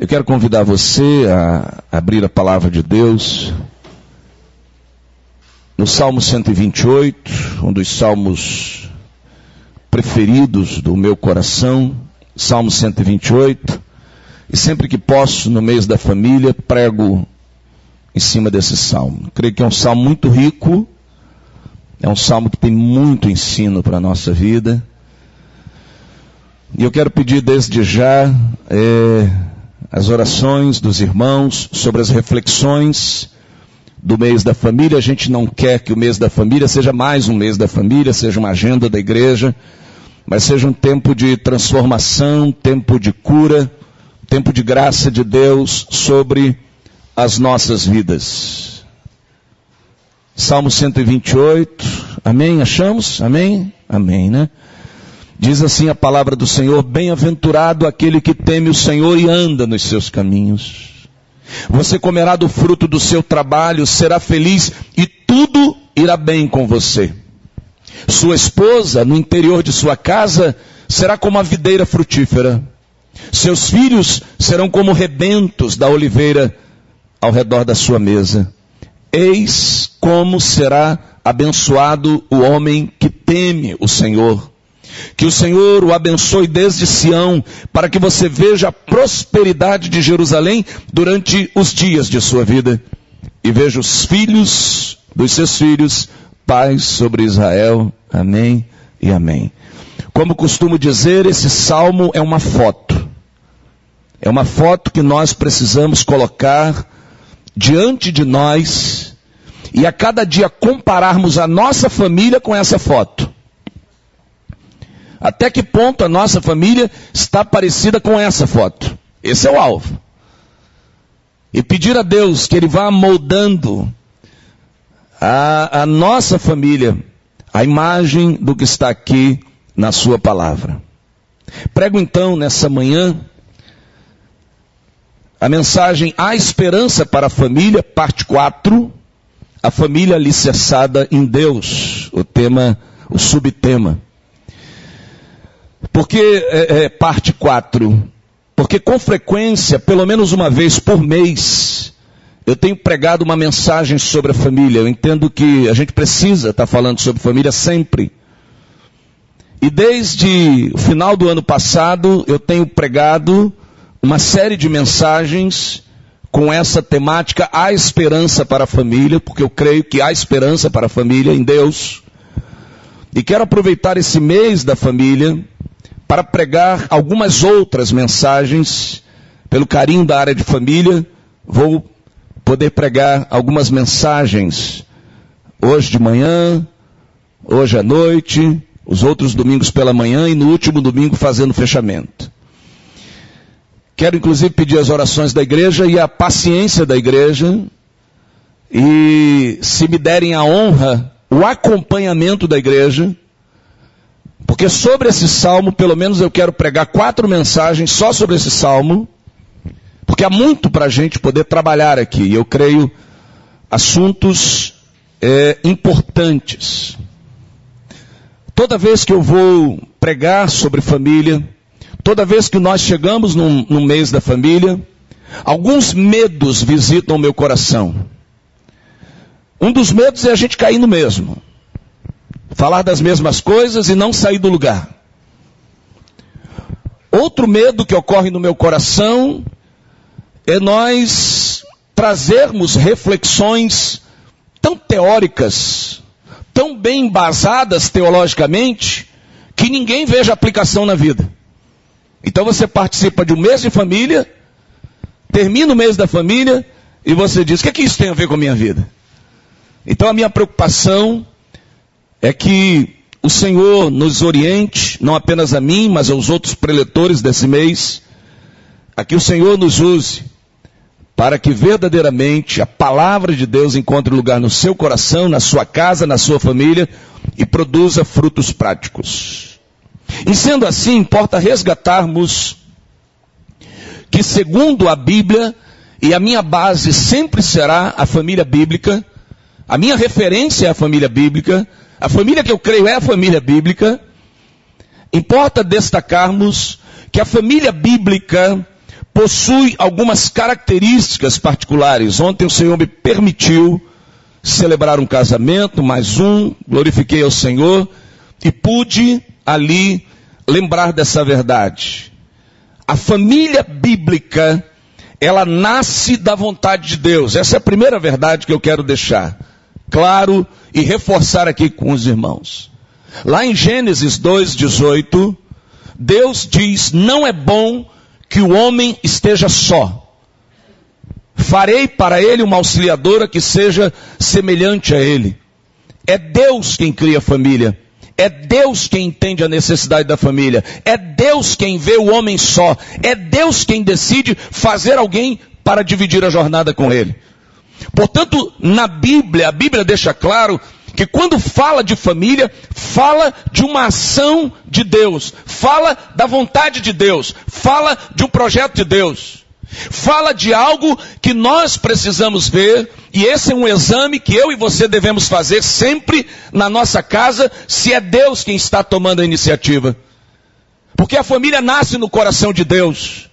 Eu quero convidar você a abrir a palavra de Deus no Salmo 128, um dos salmos preferidos do meu coração, Salmo 128. E sempre que posso, no mês da família, prego em cima desse salmo. Creio que é um salmo muito rico, é um salmo que tem muito ensino para a nossa vida. E eu quero pedir desde já é, as orações dos irmãos sobre as reflexões do mês da família. A gente não quer que o mês da família seja mais um mês da família, seja uma agenda da igreja, mas seja um tempo de transformação, tempo de cura, tempo de graça de Deus sobre as nossas vidas. Salmo 128, amém? Achamos? Amém? Amém, né? Diz assim a palavra do Senhor: Bem-aventurado aquele que teme o Senhor e anda nos seus caminhos. Você comerá do fruto do seu trabalho, será feliz e tudo irá bem com você. Sua esposa, no interior de sua casa, será como a videira frutífera. Seus filhos serão como rebentos da oliveira ao redor da sua mesa. Eis como será abençoado o homem que teme o Senhor. Que o Senhor o abençoe desde Sião, para que você veja a prosperidade de Jerusalém durante os dias de sua vida. E veja os filhos dos seus filhos, paz sobre Israel. Amém e amém. Como costumo dizer, esse salmo é uma foto. É uma foto que nós precisamos colocar diante de nós e a cada dia compararmos a nossa família com essa foto. Até que ponto a nossa família está parecida com essa foto? Esse é o alvo. E pedir a Deus que Ele vá moldando a, a nossa família, a imagem do que está aqui na Sua palavra. Prego então nessa manhã a mensagem A Esperança para a Família, parte 4, a família alicerçada em Deus, o tema, o subtema. Porque, é, é, parte 4, porque com frequência, pelo menos uma vez por mês, eu tenho pregado uma mensagem sobre a família. Eu entendo que a gente precisa estar falando sobre família sempre. E desde o final do ano passado, eu tenho pregado uma série de mensagens com essa temática, a esperança para a família, porque eu creio que há esperança para a família em Deus. E quero aproveitar esse mês da família para pregar algumas outras mensagens. Pelo carinho da área de família, vou poder pregar algumas mensagens hoje de manhã, hoje à noite, os outros domingos pela manhã e no último domingo fazendo fechamento. Quero inclusive pedir as orações da igreja e a paciência da igreja. E se me derem a honra, o acompanhamento da igreja porque sobre esse salmo, pelo menos eu quero pregar quatro mensagens só sobre esse salmo, porque há muito para a gente poder trabalhar aqui. E eu creio assuntos é, importantes. Toda vez que eu vou pregar sobre família, toda vez que nós chegamos num, num mês da família, alguns medos visitam o meu coração. Um dos medos é a gente cair no mesmo falar das mesmas coisas e não sair do lugar. Outro medo que ocorre no meu coração é nós trazermos reflexões tão teóricas, tão bem embasadas teologicamente, que ninguém veja aplicação na vida. Então você participa de um mês de família, termina o mês da família e você diz: o que, é que isso tem a ver com a minha vida? Então a minha preocupação é que o Senhor nos oriente, não apenas a mim, mas aos outros preletores desse mês, a que o Senhor nos use para que verdadeiramente a palavra de Deus encontre lugar no seu coração, na sua casa, na sua família e produza frutos práticos. E sendo assim, importa resgatarmos que, segundo a Bíblia, e a minha base sempre será a família bíblica, a minha referência é a família bíblica, a família que eu creio é a família bíblica. Importa destacarmos que a família bíblica possui algumas características particulares. Ontem o Senhor me permitiu celebrar um casamento, mais um, glorifiquei ao Senhor e pude ali lembrar dessa verdade. A família bíblica, ela nasce da vontade de Deus. Essa é a primeira verdade que eu quero deixar claro e reforçar aqui com os irmãos. Lá em Gênesis 2:18, Deus diz: "Não é bom que o homem esteja só. Farei para ele uma auxiliadora que seja semelhante a ele." É Deus quem cria a família. É Deus quem entende a necessidade da família. É Deus quem vê o homem só. É Deus quem decide fazer alguém para dividir a jornada com ele. Portanto, na Bíblia, a Bíblia deixa claro que quando fala de família, fala de uma ação de Deus, fala da vontade de Deus, fala de um projeto de Deus. Fala de algo que nós precisamos ver, e esse é um exame que eu e você devemos fazer sempre na nossa casa, se é Deus quem está tomando a iniciativa. Porque a família nasce no coração de Deus.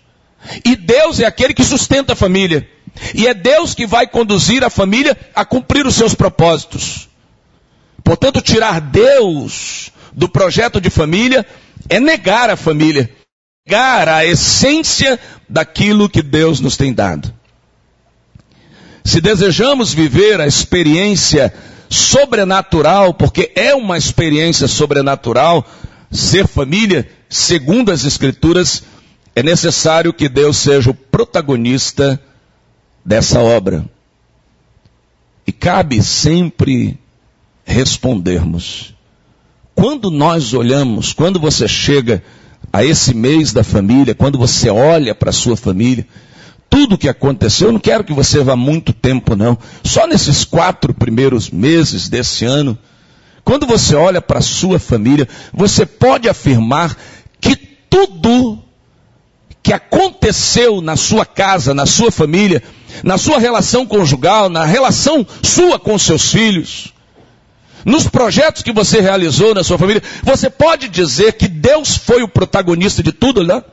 E Deus é aquele que sustenta a família. E é Deus que vai conduzir a família a cumprir os seus propósitos. Portanto, tirar Deus do projeto de família é negar a família, negar a essência daquilo que Deus nos tem dado. Se desejamos viver a experiência sobrenatural, porque é uma experiência sobrenatural, ser família, segundo as Escrituras, é necessário que Deus seja o protagonista dessa obra. E cabe sempre respondermos. Quando nós olhamos, quando você chega a esse mês da família, quando você olha para a sua família, tudo que aconteceu, eu não quero que você vá muito tempo, não. Só nesses quatro primeiros meses desse ano, quando você olha para a sua família, você pode afirmar que tudo que aconteceu na sua casa, na sua família, na sua relação conjugal, na relação sua com seus filhos, nos projetos que você realizou na sua família, você pode dizer que Deus foi o protagonista de tudo, né?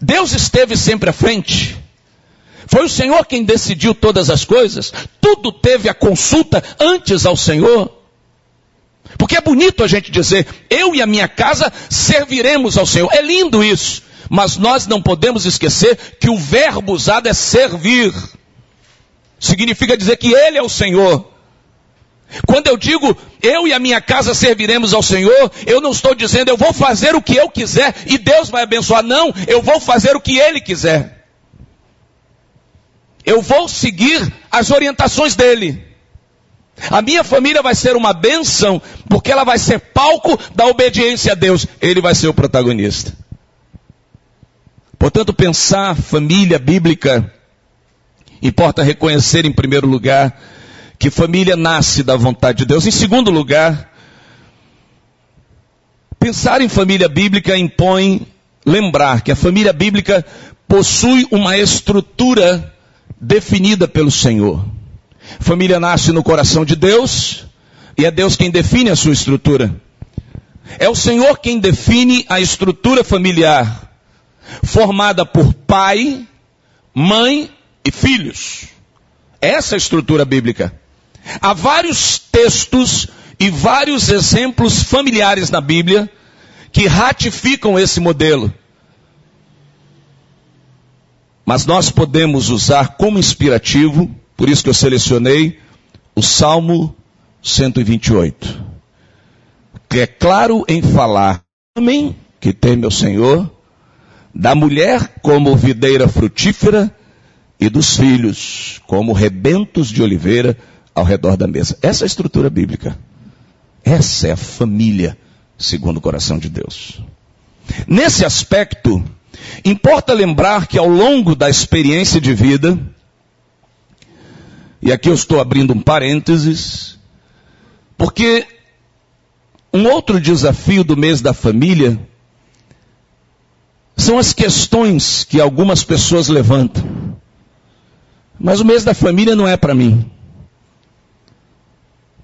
Deus esteve sempre à frente. Foi o Senhor quem decidiu todas as coisas. Tudo teve a consulta antes ao Senhor. Porque é bonito a gente dizer, eu e a minha casa serviremos ao Senhor. É lindo isso. Mas nós não podemos esquecer que o verbo usado é servir. Significa dizer que Ele é o Senhor. Quando eu digo eu e a minha casa serviremos ao Senhor, eu não estou dizendo eu vou fazer o que eu quiser e Deus vai abençoar. Não, eu vou fazer o que Ele quiser. Eu vou seguir as orientações dele. A minha família vai ser uma bênção, porque ela vai ser palco da obediência a Deus. Ele vai ser o protagonista. Portanto, pensar família bíblica, importa reconhecer em primeiro lugar que família nasce da vontade de Deus. Em segundo lugar, pensar em família bíblica impõe lembrar que a família bíblica possui uma estrutura definida pelo Senhor. Família nasce no coração de Deus e é Deus quem define a sua estrutura. É o Senhor quem define a estrutura familiar formada por pai, mãe e filhos. Essa é a estrutura bíblica. Há vários textos e vários exemplos familiares na Bíblia que ratificam esse modelo. Mas nós podemos usar como inspirativo, por isso que eu selecionei o Salmo 128, que é claro em falar, homem que teme ao Senhor, da mulher como videira frutífera e dos filhos como rebentos de oliveira ao redor da mesa. Essa é a estrutura bíblica. Essa é a família segundo o coração de Deus. Nesse aspecto, importa lembrar que ao longo da experiência de vida, e aqui eu estou abrindo um parênteses, porque um outro desafio do mês da família são as questões que algumas pessoas levantam. Mas o mês da família não é para mim.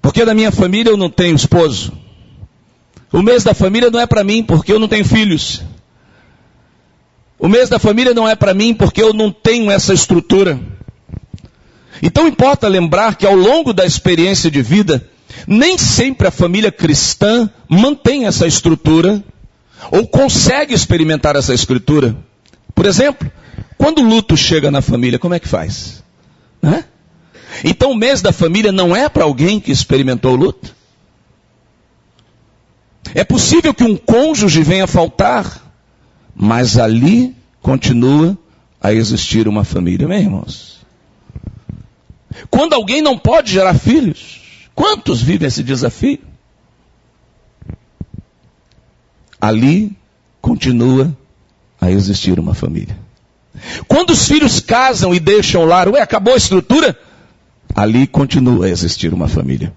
Porque da minha família eu não tenho esposo. O mês da família não é para mim porque eu não tenho filhos. O mês da família não é para mim porque eu não tenho essa estrutura. Então importa lembrar que ao longo da experiência de vida, nem sempre a família cristã mantém essa estrutura ou consegue experimentar essa escritura. Por exemplo, quando o luto chega na família, como é que faz? Né? Então o mês da família não é para alguém que experimentou o luto? É possível que um cônjuge venha faltar, mas ali continua a existir uma família, meus irmãos. Quando alguém não pode gerar filhos, quantos vivem esse desafio? Ali continua a existir uma família. Quando os filhos casam e deixam o lar, ué, acabou a estrutura? Ali continua a existir uma família.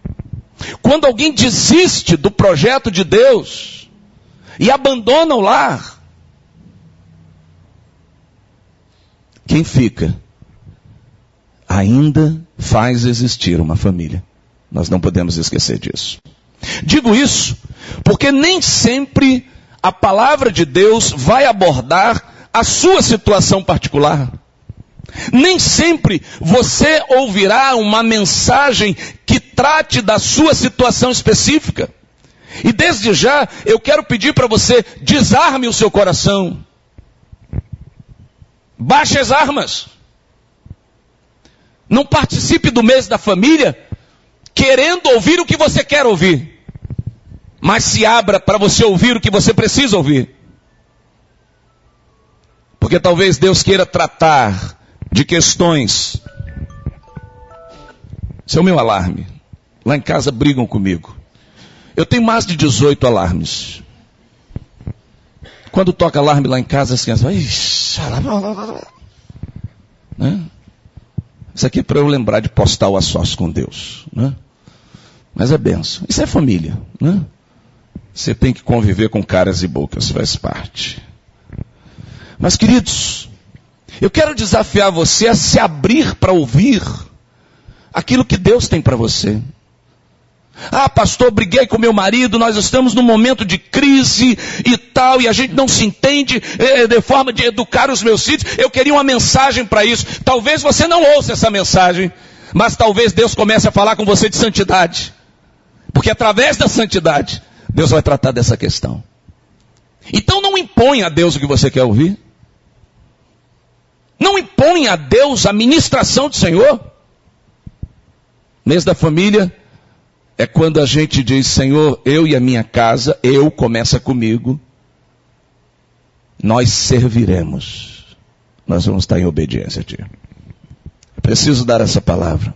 Quando alguém desiste do projeto de Deus e abandona o lar, quem fica ainda faz existir uma família. Nós não podemos esquecer disso. Digo isso porque nem sempre a palavra de Deus vai abordar a sua situação particular. Nem sempre você ouvirá uma mensagem que trate da sua situação específica. E desde já eu quero pedir para você desarme o seu coração. Baixe as armas. Não participe do mês da família querendo ouvir o que você quer ouvir. Mas se abra para você ouvir o que você precisa ouvir. Porque talvez Deus queira tratar de questões. Esse é o meu alarme. Lá em casa brigam comigo. Eu tenho mais de 18 alarmes. Quando toca alarme lá em casa, as crianças falam, né? Isso aqui é para eu lembrar de postar o a com Deus. Né? Mas é benção. Isso é família. Né? Você tem que conviver com caras e bocas, faz parte. Mas, queridos, eu quero desafiar você a se abrir para ouvir aquilo que Deus tem para você. Ah, pastor, briguei com meu marido, nós estamos num momento de crise e tal, e a gente não se entende eh, de forma de educar os meus filhos. Eu queria uma mensagem para isso. Talvez você não ouça essa mensagem, mas talvez Deus comece a falar com você de santidade. Porque através da santidade, Deus vai tratar dessa questão. Então não impõe a Deus o que você quer ouvir. Não impõe a Deus a ministração do Senhor. Mês da família, é quando a gente diz, Senhor, eu e a minha casa, eu começa comigo, nós serviremos. Nós vamos estar em obediência a Ti. Preciso dar essa palavra.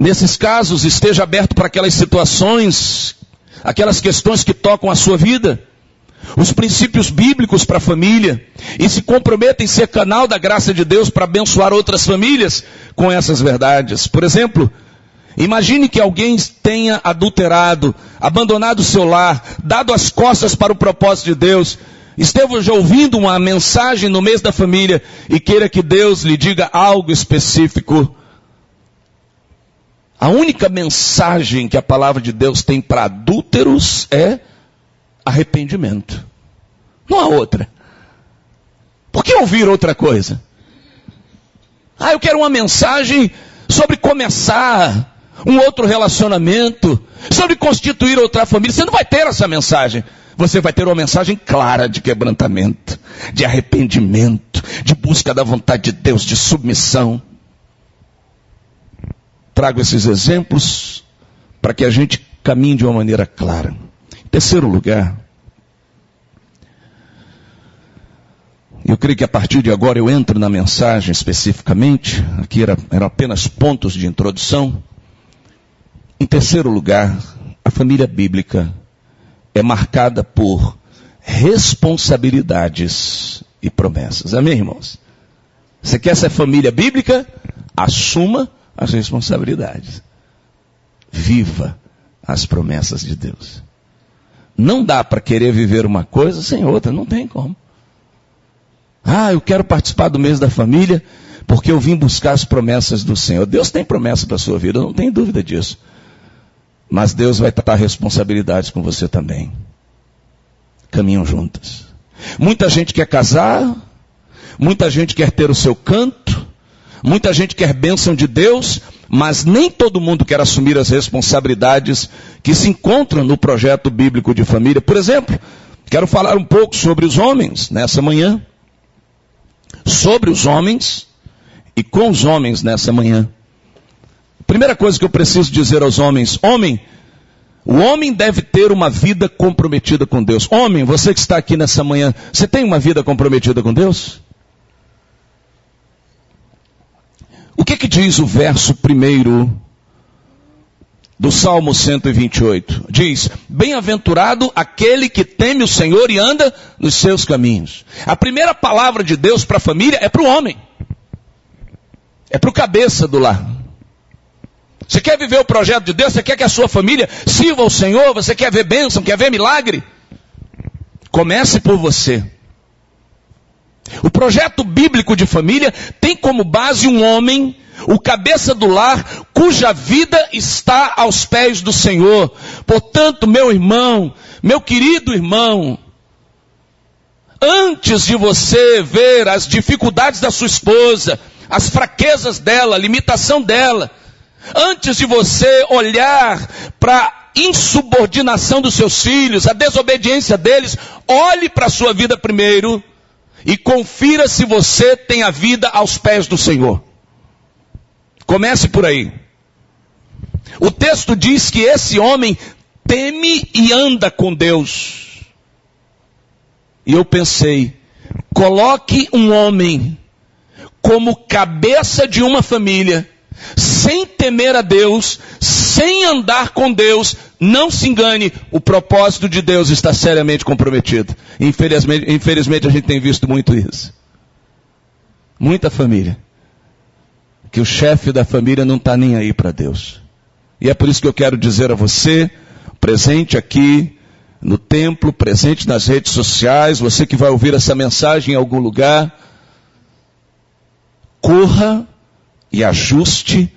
Nesses casos, esteja aberto para aquelas situações, aquelas questões que tocam a sua vida, os princípios bíblicos para a família, e se comprometa em ser canal da graça de Deus para abençoar outras famílias com essas verdades. Por exemplo, Imagine que alguém tenha adulterado, abandonado o seu lar, dado as costas para o propósito de Deus, esteja ouvindo uma mensagem no mês da família e queira que Deus lhe diga algo específico. A única mensagem que a palavra de Deus tem para adúlteros é arrependimento. Não há outra. Por que ouvir outra coisa? Ah, eu quero uma mensagem sobre começar um outro relacionamento, sobre constituir outra família. Você não vai ter essa mensagem. Você vai ter uma mensagem clara de quebrantamento, de arrependimento, de busca da vontade de Deus, de submissão. Trago esses exemplos para que a gente caminhe de uma maneira clara. Em terceiro lugar, eu creio que a partir de agora eu entro na mensagem especificamente, aqui era, eram apenas pontos de introdução. Em terceiro lugar, a família bíblica é marcada por responsabilidades e promessas. Amém, irmãos? Você quer ser família bíblica? Assuma as responsabilidades. Viva as promessas de Deus. Não dá para querer viver uma coisa sem outra, não tem como. Ah, eu quero participar do mês da família porque eu vim buscar as promessas do Senhor. Deus tem promessa para a sua vida, não tem dúvida disso. Mas Deus vai tratar responsabilidades com você também. Caminham juntas. Muita gente quer casar, muita gente quer ter o seu canto, muita gente quer bênção de Deus, mas nem todo mundo quer assumir as responsabilidades que se encontram no projeto bíblico de família. Por exemplo, quero falar um pouco sobre os homens nessa manhã. Sobre os homens e com os homens nessa manhã. Primeira coisa que eu preciso dizer aos homens: homem, o homem deve ter uma vida comprometida com Deus. Homem, você que está aqui nessa manhã, você tem uma vida comprometida com Deus? O que, que diz o verso primeiro do Salmo 128? Diz: Bem-aventurado aquele que teme o Senhor e anda nos seus caminhos. A primeira palavra de Deus para a família é para o homem, é para o cabeça do lar. Você quer viver o projeto de Deus? Você quer que a sua família sirva ao Senhor? Você quer ver bênção? Quer ver milagre? Comece por você. O projeto bíblico de família tem como base um homem, o cabeça do lar, cuja vida está aos pés do Senhor. Portanto, meu irmão, meu querido irmão, antes de você ver as dificuldades da sua esposa, as fraquezas dela, a limitação dela, Antes de você olhar para insubordinação dos seus filhos, a desobediência deles, olhe para a sua vida primeiro e confira se você tem a vida aos pés do Senhor. Comece por aí. O texto diz que esse homem teme e anda com Deus. E eu pensei, coloque um homem como cabeça de uma família sem temer a Deus, sem andar com Deus, não se engane, o propósito de Deus está seriamente comprometido. Infelizmente, infelizmente a gente tem visto muito isso. Muita família. Que o chefe da família não está nem aí para Deus. E é por isso que eu quero dizer a você, presente aqui no templo, presente nas redes sociais, você que vai ouvir essa mensagem em algum lugar, corra e ajuste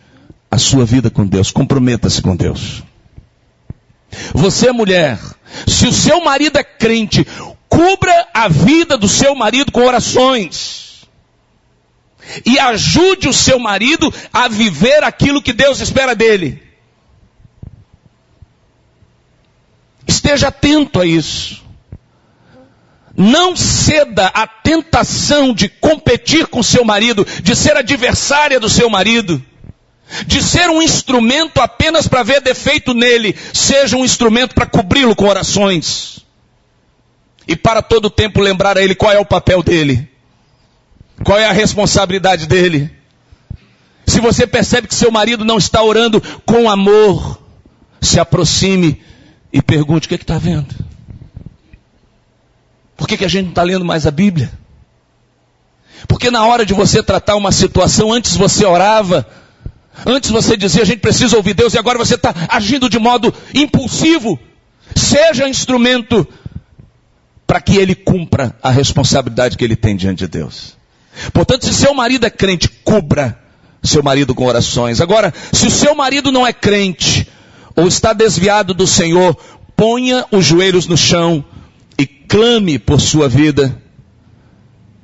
a sua vida com Deus. Comprometa-se com Deus. Você, mulher, se o seu marido é crente, cubra a vida do seu marido com orações. E ajude o seu marido a viver aquilo que Deus espera dele. Esteja atento a isso. Não ceda à tentação de competir com seu marido, de ser adversária do seu marido, de ser um instrumento apenas para ver defeito nele, seja um instrumento para cobri-lo com orações. E para todo tempo lembrar a ele qual é o papel dele, qual é a responsabilidade dele. Se você percebe que seu marido não está orando com amor, se aproxime e pergunte: o que é está vendo? Por que, que a gente não está lendo mais a Bíblia? Porque na hora de você tratar uma situação, antes você orava, antes você dizia a gente precisa ouvir Deus e agora você está agindo de modo impulsivo. Seja instrumento para que ele cumpra a responsabilidade que ele tem diante de Deus. Portanto, se seu marido é crente, cubra seu marido com orações. Agora, se o seu marido não é crente ou está desviado do Senhor, ponha os joelhos no chão e clame por sua vida,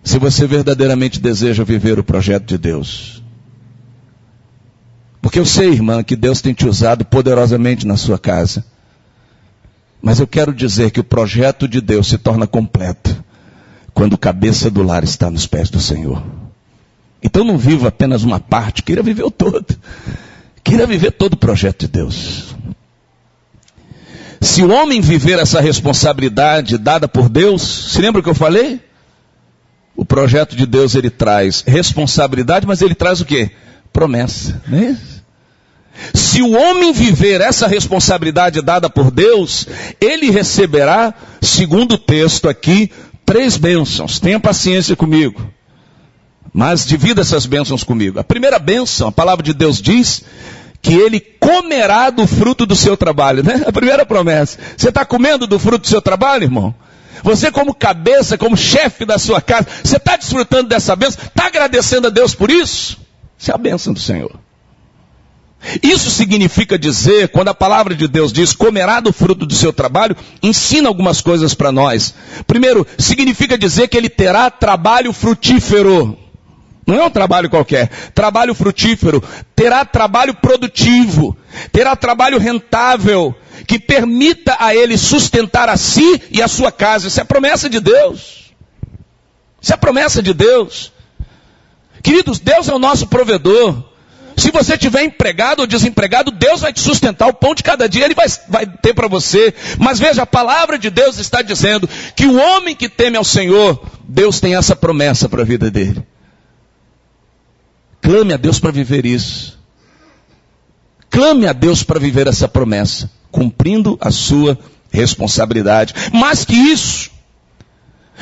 se você verdadeiramente deseja viver o projeto de Deus. Porque eu sei, irmã, que Deus tem te usado poderosamente na sua casa. Mas eu quero dizer que o projeto de Deus se torna completo quando a cabeça do lar está nos pés do Senhor. Então não viva apenas uma parte, queira viver o todo. Queira viver todo o projeto de Deus. Se o homem viver essa responsabilidade dada por Deus, se lembra o que eu falei? O projeto de Deus ele traz responsabilidade, mas ele traz o quê? Promessa, é isso? Se o homem viver essa responsabilidade dada por Deus, ele receberá, segundo o texto aqui, três bênçãos. Tenha paciência comigo. Mas divida essas bênçãos comigo. A primeira bênção, a palavra de Deus diz que ele comerá do fruto do seu trabalho, né? A primeira promessa. Você está comendo do fruto do seu trabalho, irmão? Você como cabeça, como chefe da sua casa, você está desfrutando dessa bênção? Está agradecendo a Deus por isso? Isso é a bênção do Senhor. Isso significa dizer, quando a palavra de Deus diz comerá do fruto do seu trabalho, ensina algumas coisas para nós. Primeiro, significa dizer que ele terá trabalho frutífero. Não é um trabalho qualquer. Trabalho frutífero. Terá trabalho produtivo. Terá trabalho rentável. Que permita a ele sustentar a si e a sua casa. Isso é promessa de Deus. Isso é promessa de Deus. Queridos, Deus é o nosso provedor. Se você tiver empregado ou desempregado, Deus vai te sustentar. O pão de cada dia Ele vai, vai ter para você. Mas veja, a palavra de Deus está dizendo que o homem que teme ao Senhor, Deus tem essa promessa para a vida dele. Clame a Deus para viver isso. Clame a Deus para viver essa promessa, cumprindo a sua responsabilidade. Mais que isso,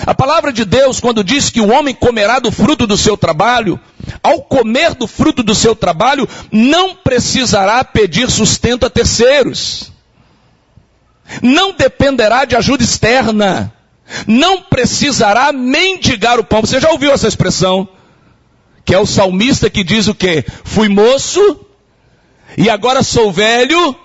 a palavra de Deus, quando diz que o homem comerá do fruto do seu trabalho, ao comer do fruto do seu trabalho, não precisará pedir sustento a terceiros. Não dependerá de ajuda externa. Não precisará mendigar o pão. Você já ouviu essa expressão? Que é o salmista que diz o quê? Fui moço e agora sou velho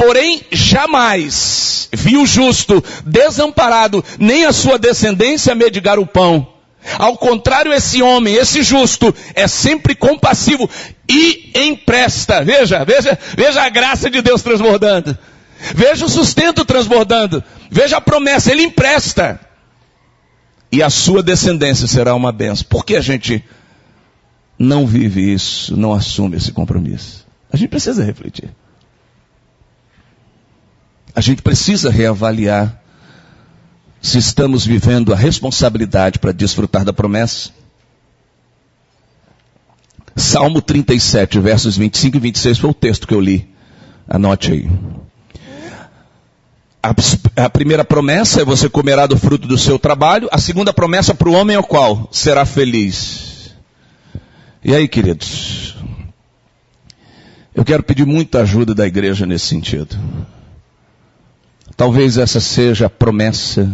Porém, jamais vi o justo desamparado, nem a sua descendência medigar o pão. Ao contrário, esse homem, esse justo, é sempre compassivo e empresta. Veja, veja, veja a graça de Deus transbordando. Veja o sustento transbordando. Veja a promessa, ele empresta. E a sua descendência será uma benção. Por que a gente não vive isso, não assume esse compromisso? A gente precisa refletir. A gente precisa reavaliar se estamos vivendo a responsabilidade para desfrutar da promessa. Salmo 37, versos 25 e 26 foi o texto que eu li. Anote aí. A, a primeira promessa é você comerá do fruto do seu trabalho. A segunda promessa para o homem é o qual? Será feliz. E aí, queridos? Eu quero pedir muita ajuda da igreja nesse sentido. Talvez essa seja a promessa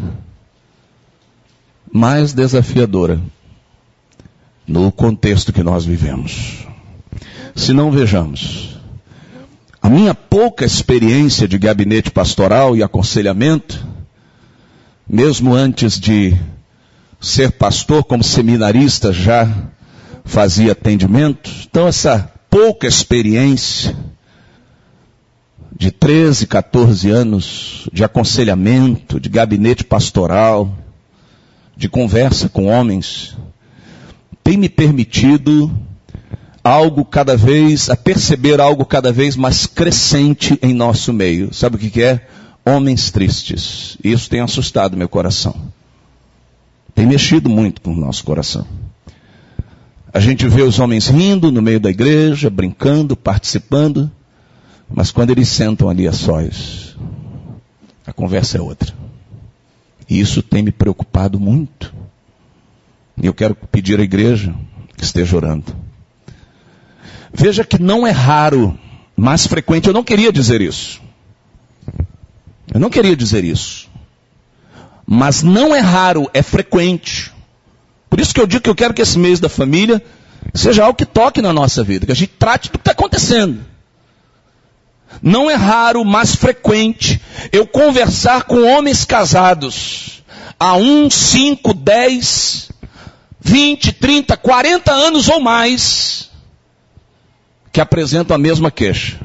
mais desafiadora no contexto que nós vivemos. Se não vejamos, a minha pouca experiência de gabinete pastoral e aconselhamento, mesmo antes de ser pastor, como seminarista já fazia atendimento, então essa pouca experiência de 13, 14 anos de aconselhamento, de gabinete pastoral, de conversa com homens, tem me permitido algo cada vez, a perceber algo cada vez mais crescente em nosso meio. Sabe o que, é? Homens tristes. Isso tem assustado meu coração. Tem mexido muito com o nosso coração. A gente vê os homens rindo no meio da igreja, brincando, participando, mas quando eles sentam ali a sós, a conversa é outra. E isso tem me preocupado muito. E eu quero pedir à igreja que esteja orando. Veja que não é raro, mas frequente. Eu não queria dizer isso. Eu não queria dizer isso. Mas não é raro, é frequente. Por isso que eu digo que eu quero que esse mês da família seja algo que toque na nossa vida, que a gente trate do que está acontecendo. Não é raro, mas frequente, eu conversar com homens casados há um, cinco, dez, vinte, trinta, quarenta anos ou mais, que apresentam a mesma queixa.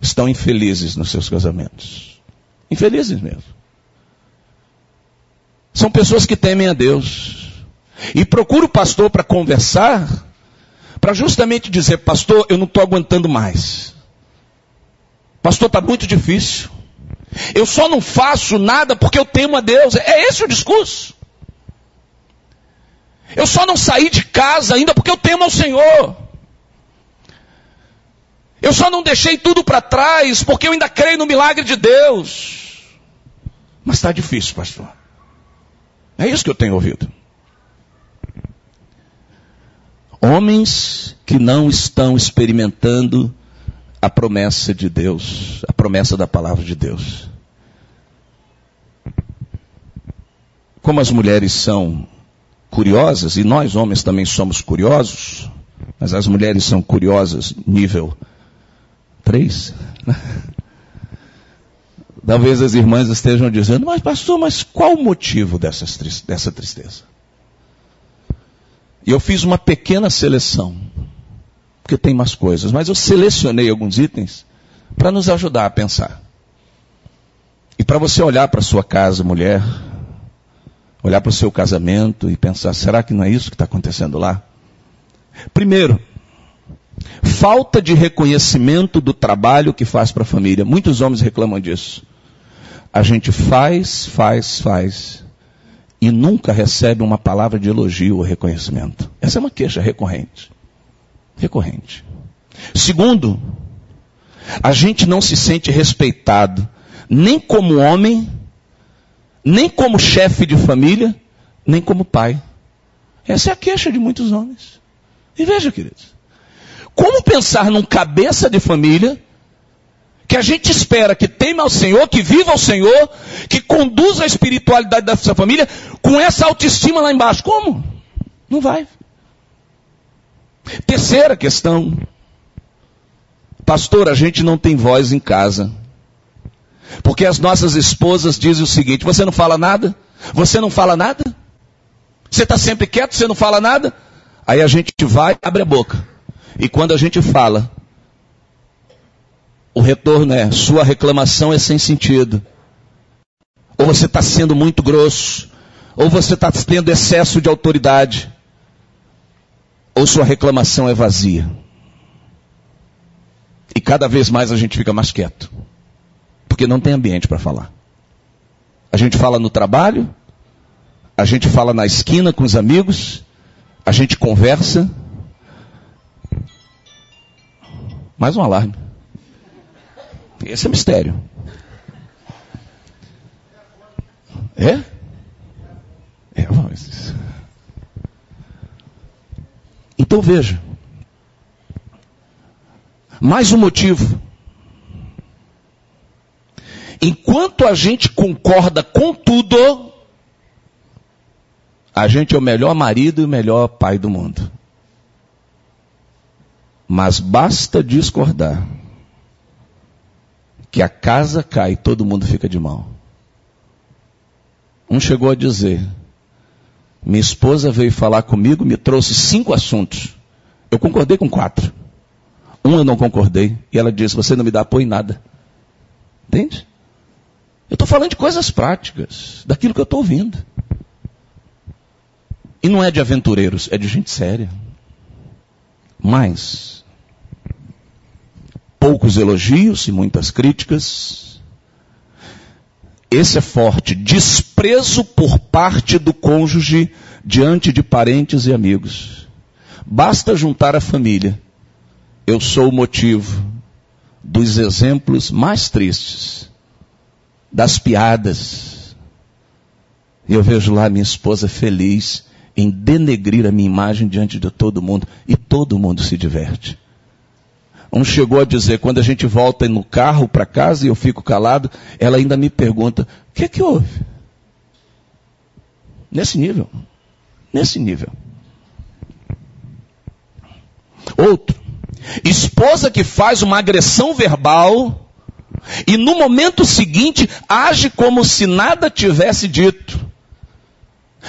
Estão infelizes nos seus casamentos. Infelizes mesmo. São pessoas que temem a Deus. E procura o pastor para conversar, para justamente dizer, pastor, eu não estou aguentando mais. Pastor, está muito difícil. Eu só não faço nada porque eu temo a Deus. É esse o discurso. Eu só não saí de casa ainda porque eu temo ao Senhor. Eu só não deixei tudo para trás porque eu ainda creio no milagre de Deus. Mas está difícil, pastor. É isso que eu tenho ouvido. Homens que não estão experimentando a promessa de Deus, a promessa da palavra de Deus. Como as mulheres são curiosas, e nós homens também somos curiosos, mas as mulheres são curiosas nível Três? Talvez as irmãs estejam dizendo, mas pastor, mas qual o motivo dessa tristeza? E eu fiz uma pequena seleção, porque tem mais coisas, mas eu selecionei alguns itens para nos ajudar a pensar. E para você olhar para sua casa, mulher, olhar para o seu casamento e pensar: será que não é isso que está acontecendo lá? Primeiro, falta de reconhecimento do trabalho que faz para a família. Muitos homens reclamam disso. A gente faz, faz, faz e nunca recebe uma palavra de elogio ou reconhecimento. Essa é uma queixa recorrente. Recorrente. Segundo, a gente não se sente respeitado, nem como homem, nem como chefe de família, nem como pai. Essa é a queixa de muitos homens. E veja, queridos, como pensar num cabeça de família que a gente espera que teme ao Senhor, que viva ao Senhor, que conduza a espiritualidade da sua família com essa autoestima lá embaixo. Como? Não vai. Terceira questão. Pastor, a gente não tem voz em casa. Porque as nossas esposas dizem o seguinte: você não fala nada? Você não fala nada? Você está sempre quieto, você não fala nada? Aí a gente vai, abre a boca. E quando a gente fala, o retorno é: sua reclamação é sem sentido. Ou você está sendo muito grosso. Ou você está tendo excesso de autoridade. Ou sua reclamação é vazia. E cada vez mais a gente fica mais quieto. Porque não tem ambiente para falar. A gente fala no trabalho, a gente fala na esquina com os amigos, a gente conversa. Mais um alarme. Esse é mistério. É? É, mas... Então veja. Mais um motivo. Enquanto a gente concorda com tudo, a gente é o melhor marido e o melhor pai do mundo. Mas basta discordar que a casa cai e todo mundo fica de mal. Um chegou a dizer: minha esposa veio falar comigo, me trouxe cinco assuntos. Eu concordei com quatro. Um eu não concordei. E ela disse: Você não me dá apoio em nada. Entende? Eu estou falando de coisas práticas, daquilo que eu estou ouvindo. E não é de aventureiros, é de gente séria. Mas, poucos elogios e muitas críticas. Esse é forte. Desprezo por parte do cônjuge diante de parentes e amigos. Basta juntar a família. Eu sou o motivo dos exemplos mais tristes, das piadas. E eu vejo lá minha esposa feliz em denegrir a minha imagem diante de todo mundo. E todo mundo se diverte. Um chegou a dizer, quando a gente volta no carro para casa e eu fico calado, ela ainda me pergunta, o que é que houve? Nesse nível. Nesse nível. Outro. Esposa que faz uma agressão verbal e no momento seguinte age como se nada tivesse dito.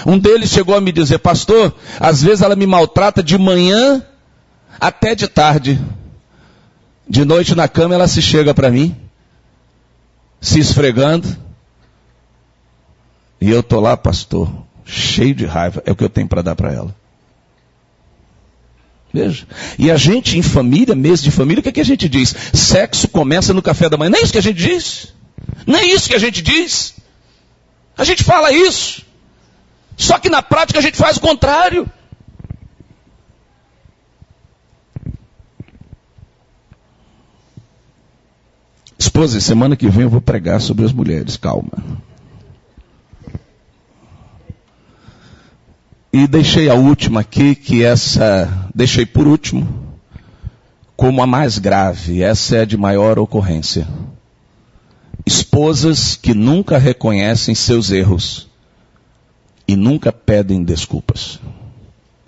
Um deles chegou a me dizer, pastor, às vezes ela me maltrata de manhã até de tarde. De noite na cama ela se chega para mim, se esfregando. E eu tô lá, pastor, cheio de raiva. É o que eu tenho para dar para ela. Veja. E a gente em família, mês de família, o que, é que a gente diz? Sexo começa no café da manhã. Não é isso que a gente diz. Não é isso que a gente diz. A gente fala isso. Só que na prática a gente faz o contrário. Esposa, semana que vem eu vou pregar sobre as mulheres, calma. E deixei a última aqui, que essa, deixei por último, como a mais grave, essa é a de maior ocorrência. Esposas que nunca reconhecem seus erros e nunca pedem desculpas.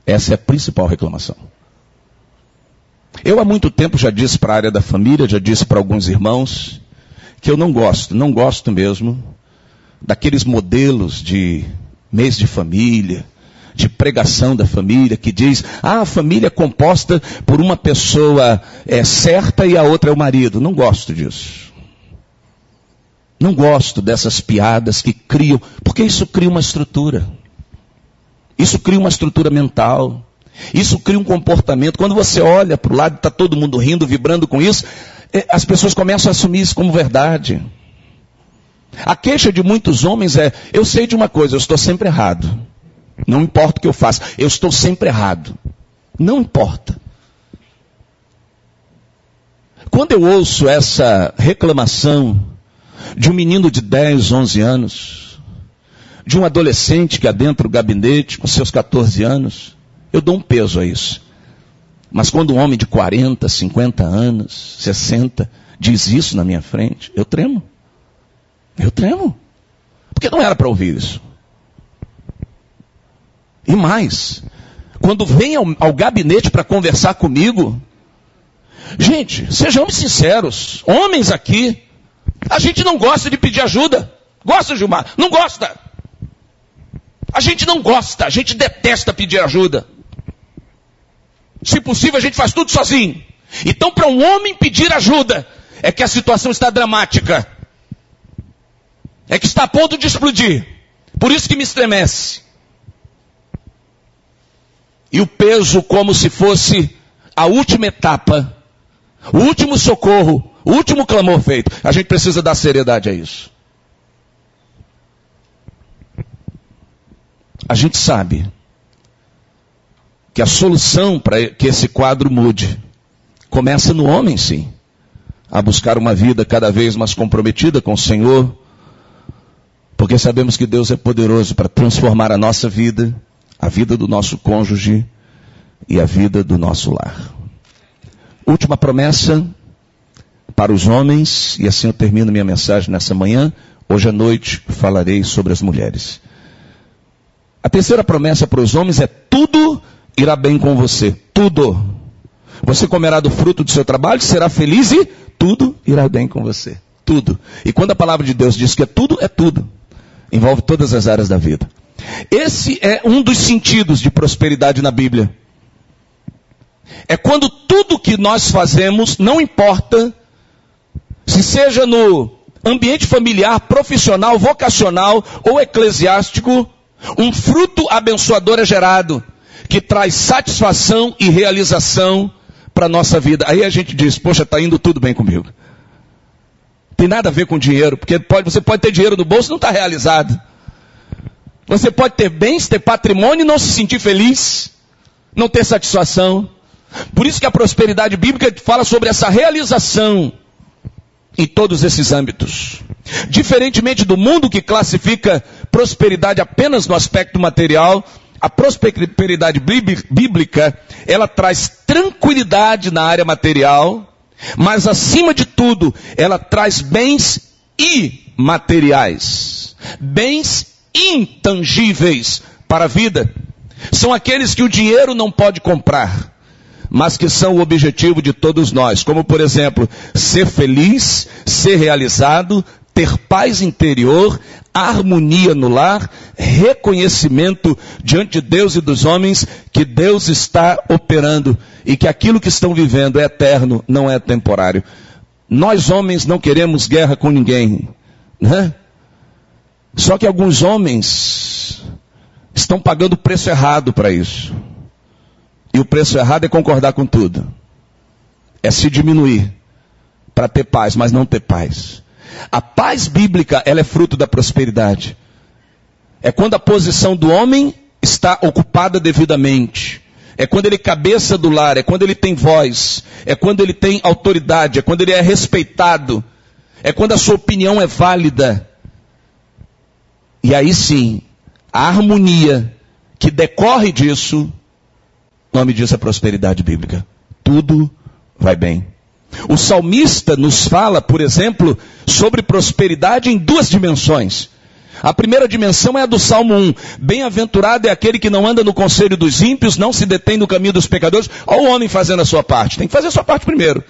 Essa é a principal reclamação. Eu há muito tempo já disse para a área da família, já disse para alguns irmãos, que eu não gosto, não gosto mesmo, daqueles modelos de mês de família, de pregação da família, que diz, ah, a família é composta por uma pessoa é, certa e a outra é o marido. Não gosto disso. Não gosto dessas piadas que criam, porque isso cria uma estrutura. Isso cria uma estrutura mental. Isso cria um comportamento. Quando você olha para o lado, está todo mundo rindo, vibrando com isso, é, as pessoas começam a assumir isso como verdade. A queixa de muitos homens é: eu sei de uma coisa, eu estou sempre errado. Não importa o que eu faça, eu estou sempre errado. Não importa. Quando eu ouço essa reclamação de um menino de 10, 11 anos, de um adolescente que adentra o gabinete com seus 14 anos, eu dou um peso a isso. Mas quando um homem de 40, 50 anos, 60, diz isso na minha frente, eu tremo. Eu tremo. Porque não era para ouvir isso. E mais, quando vem ao, ao gabinete para conversar comigo, gente, sejamos sinceros, homens aqui, a gente não gosta de pedir ajuda. Gosta, Gilmar? Não gosta. A gente não gosta, a gente detesta pedir ajuda. Se possível, a gente faz tudo sozinho. Então, para um homem pedir ajuda, é que a situação está dramática. É que está a ponto de explodir. Por isso que me estremece. E o peso como se fosse a última etapa, o último socorro, o último clamor feito. A gente precisa dar seriedade a isso. A gente sabe que a solução para que esse quadro mude começa no homem, sim, a buscar uma vida cada vez mais comprometida com o Senhor, porque sabemos que Deus é poderoso para transformar a nossa vida, a vida do nosso cônjuge e a vida do nosso lar. Última promessa para os homens, e assim eu termino minha mensagem nessa manhã. Hoje à noite falarei sobre as mulheres. A terceira promessa para os homens é: tudo irá bem com você. Tudo. Você comerá do fruto do seu trabalho, será feliz e tudo irá bem com você. Tudo. E quando a palavra de Deus diz que é tudo, é tudo envolve todas as áreas da vida. Esse é um dos sentidos de prosperidade na Bíblia. É quando tudo que nós fazemos, não importa se seja no ambiente familiar, profissional, vocacional ou eclesiástico, um fruto abençoador é gerado, que traz satisfação e realização para a nossa vida. Aí a gente diz, poxa, está indo tudo bem comigo. Tem nada a ver com dinheiro, porque pode, você pode ter dinheiro no bolso e não está realizado. Você pode ter bens, ter patrimônio e não se sentir feliz, não ter satisfação. Por isso que a prosperidade bíblica fala sobre essa realização em todos esses âmbitos. Diferentemente do mundo que classifica prosperidade apenas no aspecto material, a prosperidade bíblica, ela traz tranquilidade na área material, mas acima de tudo, ela traz bens imateriais, bens intangíveis para a vida. São aqueles que o dinheiro não pode comprar, mas que são o objetivo de todos nós, como por exemplo, ser feliz, ser realizado, ter paz interior, harmonia no lar, reconhecimento diante de Deus e dos homens que Deus está operando e que aquilo que estão vivendo é eterno, não é temporário. Nós homens não queremos guerra com ninguém, né? Só que alguns homens estão pagando o preço errado para isso. E o preço errado é concordar com tudo. É se diminuir para ter paz, mas não ter paz. A paz bíblica, ela é fruto da prosperidade. É quando a posição do homem está ocupada devidamente. É quando ele cabeça do lar, é quando ele tem voz, é quando ele tem autoridade, é quando ele é respeitado, é quando a sua opinião é válida. E aí sim, a harmonia que decorre disso, o nome disso é prosperidade bíblica. Tudo vai bem. O salmista nos fala, por exemplo, sobre prosperidade em duas dimensões. A primeira dimensão é a do Salmo 1. Bem-aventurado é aquele que não anda no conselho dos ímpios, não se detém no caminho dos pecadores. Olha o homem fazendo a sua parte. Tem que fazer a sua parte primeiro.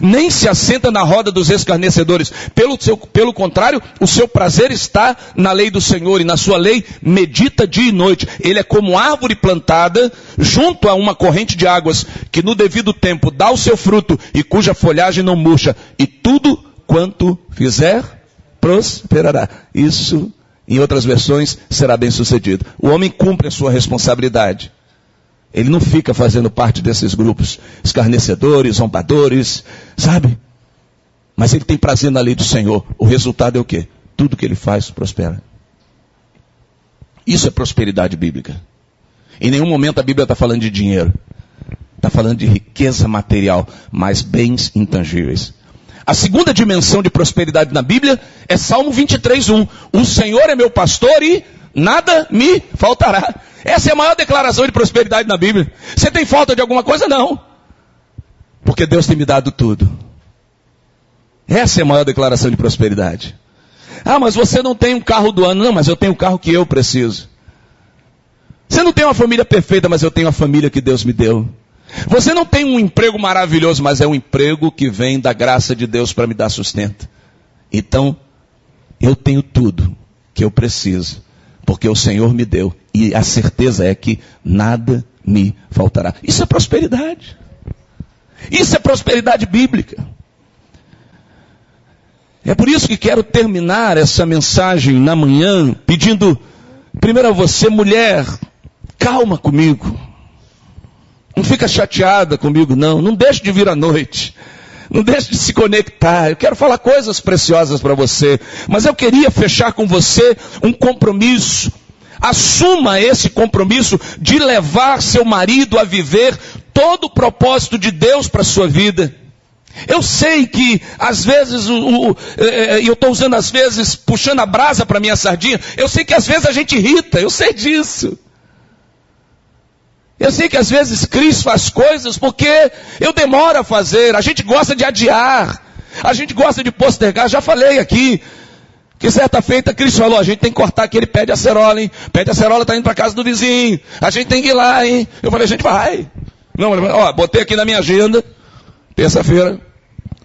Nem se assenta na roda dos escarnecedores. Pelo, seu, pelo contrário, o seu prazer está na lei do Senhor e na sua lei medita dia e noite. Ele é como árvore plantada junto a uma corrente de águas que no devido tempo dá o seu fruto e cuja folhagem não murcha. E tudo quanto fizer prosperará. Isso em outras versões, será bem sucedido. O homem cumpre a sua responsabilidade. Ele não fica fazendo parte desses grupos escarnecedores, zombadores, sabe? Mas ele tem prazer na lei do Senhor. O resultado é o quê? Tudo que ele faz prospera. Isso é prosperidade bíblica. Em nenhum momento a Bíblia está falando de dinheiro. Está falando de riqueza material, mas bens intangíveis. A segunda dimensão de prosperidade na Bíblia é Salmo 23, 1. O Senhor é meu pastor e nada me faltará. Essa é a maior declaração de prosperidade na Bíblia. Você tem falta de alguma coisa? Não. Porque Deus tem me dado tudo. Essa é a maior declaração de prosperidade. Ah, mas você não tem um carro do ano. Não, mas eu tenho o carro que eu preciso. Você não tem uma família perfeita, mas eu tenho a família que Deus me deu. Você não tem um emprego maravilhoso, mas é um emprego que vem da graça de Deus para me dar sustento. Então, eu tenho tudo que eu preciso, porque o Senhor me deu, e a certeza é que nada me faltará. Isso é prosperidade. Isso é prosperidade bíblica. É por isso que quero terminar essa mensagem na manhã pedindo, primeiro a você, mulher, calma comigo. Não fica chateada comigo, não. Não deixe de vir à noite. Não deixe de se conectar. Eu quero falar coisas preciosas para você. Mas eu queria fechar com você um compromisso. Assuma esse compromisso de levar seu marido a viver todo o propósito de Deus para sua vida. Eu sei que às vezes é, é, eu estou usando às vezes puxando a brasa para minha sardinha. Eu sei que às vezes a gente irrita. Eu sei disso. Eu sei que às vezes Cris faz coisas porque eu demoro a fazer, a gente gosta de adiar, a gente gosta de postergar, já falei aqui. Que certa feita Cris falou, a gente tem que cortar aquele pé de acerola, hein? Pé de acerola está indo para casa do vizinho. A gente tem que ir lá, hein? Eu falei, a gente vai. Não, ó, botei aqui na minha agenda, terça-feira.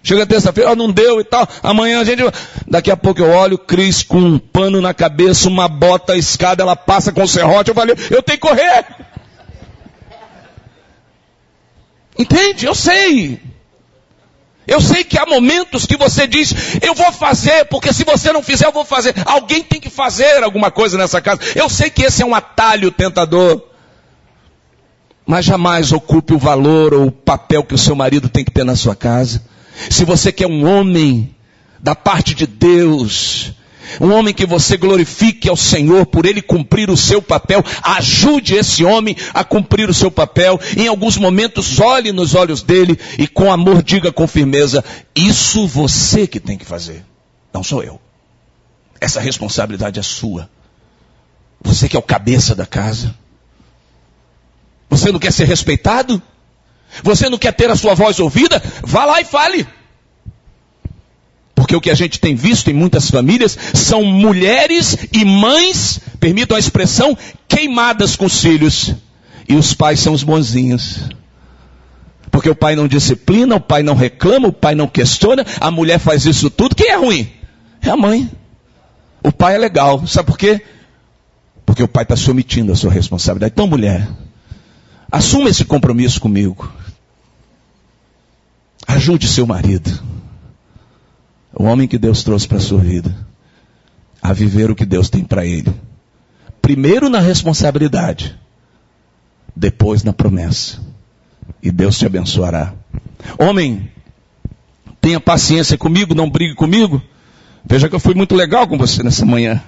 Chega terça-feira, não deu e tal. Amanhã a gente. Daqui a pouco eu olho, Cris com um pano na cabeça, uma bota, escada, ela passa com o serrote. Eu falei, eu tenho que correr. Entende? Eu sei. Eu sei que há momentos que você diz, eu vou fazer, porque se você não fizer, eu vou fazer. Alguém tem que fazer alguma coisa nessa casa. Eu sei que esse é um atalho tentador. Mas jamais ocupe o valor ou o papel que o seu marido tem que ter na sua casa. Se você quer um homem da parte de Deus, um homem que você glorifique ao Senhor por ele cumprir o seu papel. Ajude esse homem a cumprir o seu papel. Em alguns momentos, olhe nos olhos dele e com amor diga com firmeza: Isso você que tem que fazer, não sou eu. Essa responsabilidade é sua. Você que é o cabeça da casa. Você não quer ser respeitado? Você não quer ter a sua voz ouvida? Vá lá e fale. Porque o que a gente tem visto em muitas famílias são mulheres e mães, permitam a expressão, queimadas com os filhos. E os pais são os bonzinhos. Porque o pai não disciplina, o pai não reclama, o pai não questiona, a mulher faz isso tudo. Quem é ruim? É a mãe. O pai é legal. Sabe por quê? Porque o pai está se omitindo a sua responsabilidade. Então, mulher, assuma esse compromisso comigo. Ajude seu marido o homem que Deus trouxe para a sua vida, a viver o que Deus tem para ele. Primeiro na responsabilidade, depois na promessa. E Deus te abençoará. Homem, tenha paciência comigo, não brigue comigo. Veja que eu fui muito legal com você nessa manhã.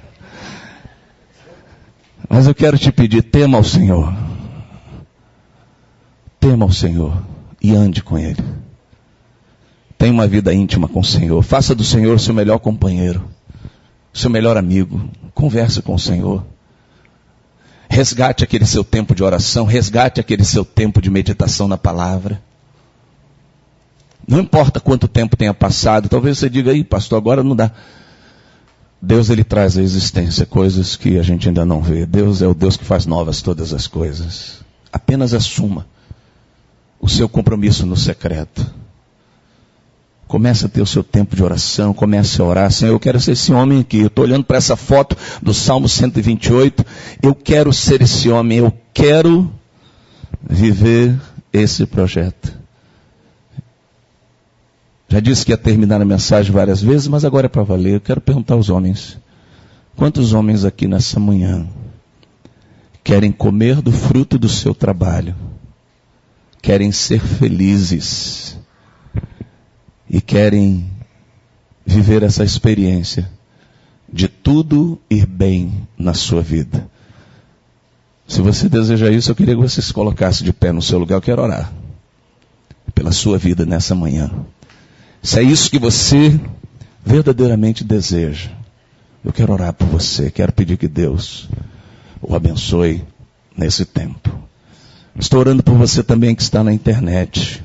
Mas eu quero te pedir, tema ao Senhor. Tema ao Senhor e ande com Ele. Tenha uma vida íntima com o Senhor. Faça do Senhor seu melhor companheiro, seu melhor amigo. Converse com o Senhor. Resgate aquele seu tempo de oração, resgate aquele seu tempo de meditação na palavra. Não importa quanto tempo tenha passado, talvez você diga aí, pastor, agora não dá. Deus ele traz à existência coisas que a gente ainda não vê. Deus é o Deus que faz novas todas as coisas. Apenas assuma o seu compromisso no secreto. Comece a ter o seu tempo de oração, comece a orar. Senhor, eu quero ser esse homem aqui. Eu estou olhando para essa foto do Salmo 128. Eu quero ser esse homem. Eu quero viver esse projeto. Já disse que ia terminar a mensagem várias vezes, mas agora é para valer. Eu quero perguntar aos homens: quantos homens aqui nessa manhã querem comer do fruto do seu trabalho? Querem ser felizes e querem viver essa experiência de tudo ir bem na sua vida? Se você deseja isso, eu queria que você se colocasse de pé no seu lugar. Eu quero orar pela sua vida nessa manhã. Se é isso que você verdadeiramente deseja, eu quero orar por você, quero pedir que Deus o abençoe nesse tempo. Estou orando por você também que está na internet.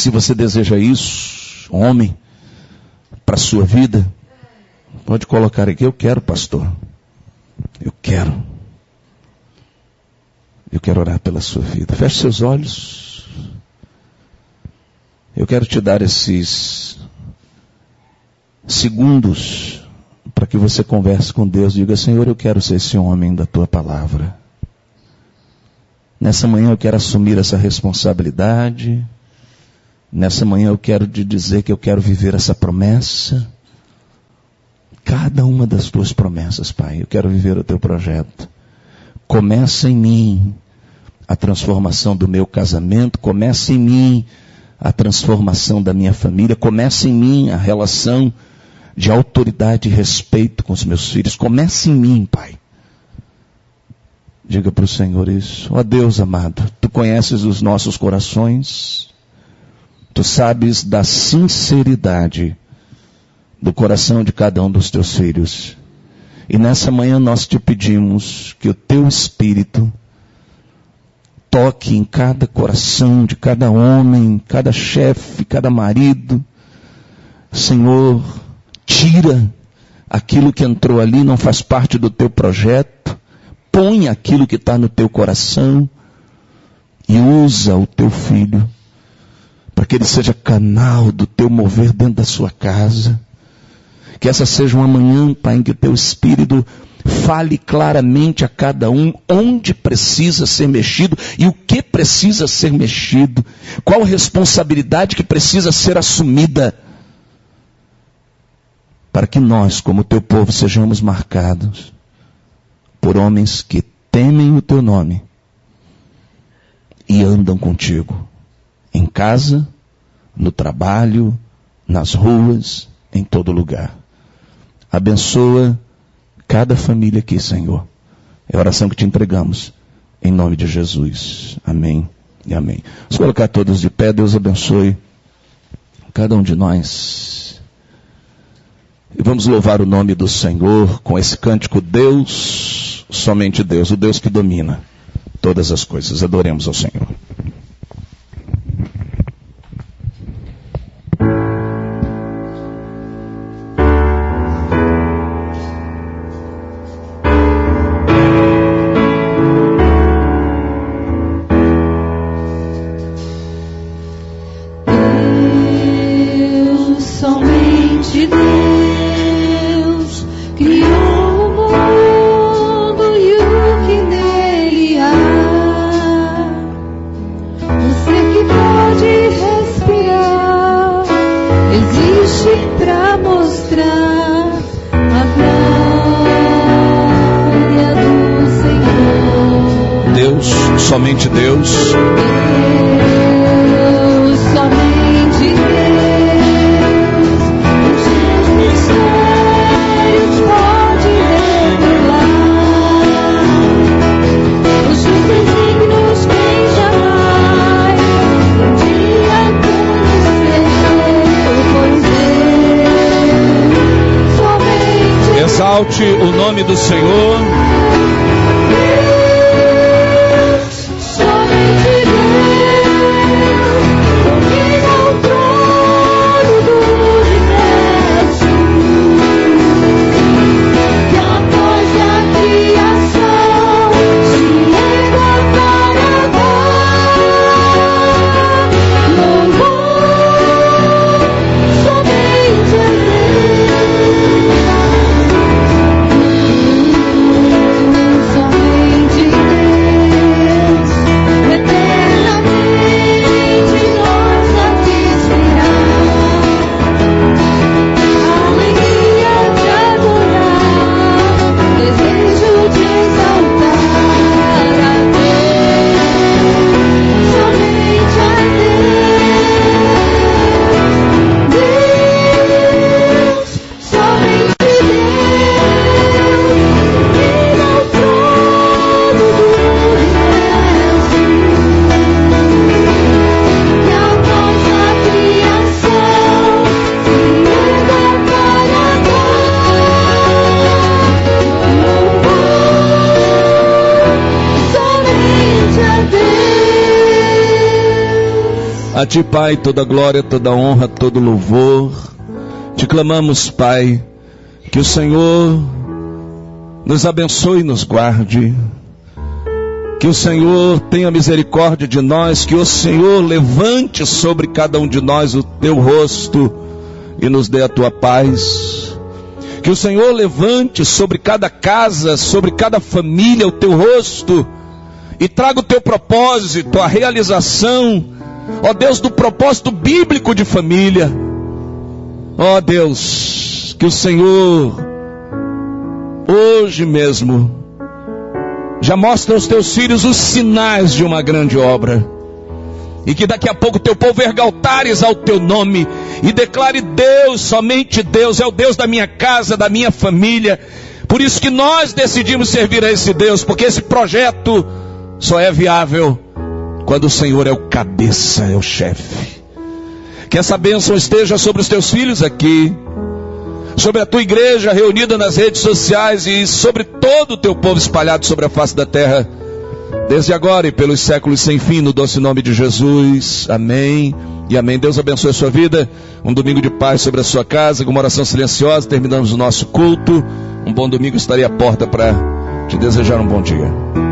Se você deseja isso, homem, para a sua vida, pode colocar aqui, eu quero, pastor. Eu quero. Eu quero orar pela sua vida. Feche seus olhos. Eu quero te dar esses segundos para que você converse com Deus. Diga, Senhor, eu quero ser esse homem da tua palavra. Nessa manhã eu quero assumir essa responsabilidade. Nessa manhã eu quero te dizer que eu quero viver essa promessa. Cada uma das tuas promessas, Pai. Eu quero viver o teu projeto. Começa em mim a transformação do meu casamento. Começa em mim a transformação da minha família, começa em mim a relação de autoridade e respeito com os meus filhos. Começa em mim, Pai. Diga para o Senhor isso. Ó oh, Deus amado, Tu conheces os nossos corações. Tu sabes da sinceridade do coração de cada um dos Teus filhos. E nessa manhã nós te pedimos que o Teu Espírito toque em cada coração de cada homem, cada chefe, cada marido. Senhor, tira aquilo que entrou ali, não faz parte do teu projeto. Põe aquilo que está no teu coração e usa o teu filho para que ele seja canal do teu mover dentro da sua casa. Que essa seja uma manhã, Pai, em que o teu espírito Fale claramente a cada um onde precisa ser mexido e o que precisa ser mexido. Qual responsabilidade que precisa ser assumida. Para que nós, como teu povo, sejamos marcados por homens que temem o teu nome e andam contigo. Em casa, no trabalho, nas ruas, em todo lugar. Abençoa cada família aqui, Senhor. É a oração que te entregamos. Em nome de Jesus. Amém e amém. Vamos colocar todos de pé. Deus abençoe cada um de nós. E vamos louvar o nome do Senhor com esse cântico Deus, somente Deus, o Deus que domina todas as coisas. Adoremos ao Senhor. Ti, Pai, toda glória, toda honra, todo louvor. Te clamamos, Pai, que o Senhor nos abençoe e nos guarde. Que o Senhor tenha misericórdia de nós, que o Senhor levante sobre cada um de nós o teu rosto e nos dê a tua paz. Que o Senhor levante sobre cada casa, sobre cada família o teu rosto e traga o teu propósito, a realização ó Deus, do propósito bíblico de família. Ó Deus, que o Senhor, hoje mesmo, já mostre aos teus filhos os sinais de uma grande obra. E que daqui a pouco teu povo erga altares ao teu nome e declare Deus, somente Deus, é o Deus da minha casa, da minha família. Por isso que nós decidimos servir a esse Deus, porque esse projeto só é viável quando o Senhor é o cabeça, é o chefe. Que essa bênção esteja sobre os teus filhos aqui, sobre a tua igreja reunida nas redes sociais e sobre todo o teu povo espalhado sobre a face da terra, desde agora e pelos séculos sem fim, no doce nome de Jesus. Amém. E amém. Deus abençoe a sua vida. Um domingo de paz sobre a sua casa, com uma oração silenciosa. Terminamos o nosso culto. Um bom domingo estarei à porta para te desejar um bom dia.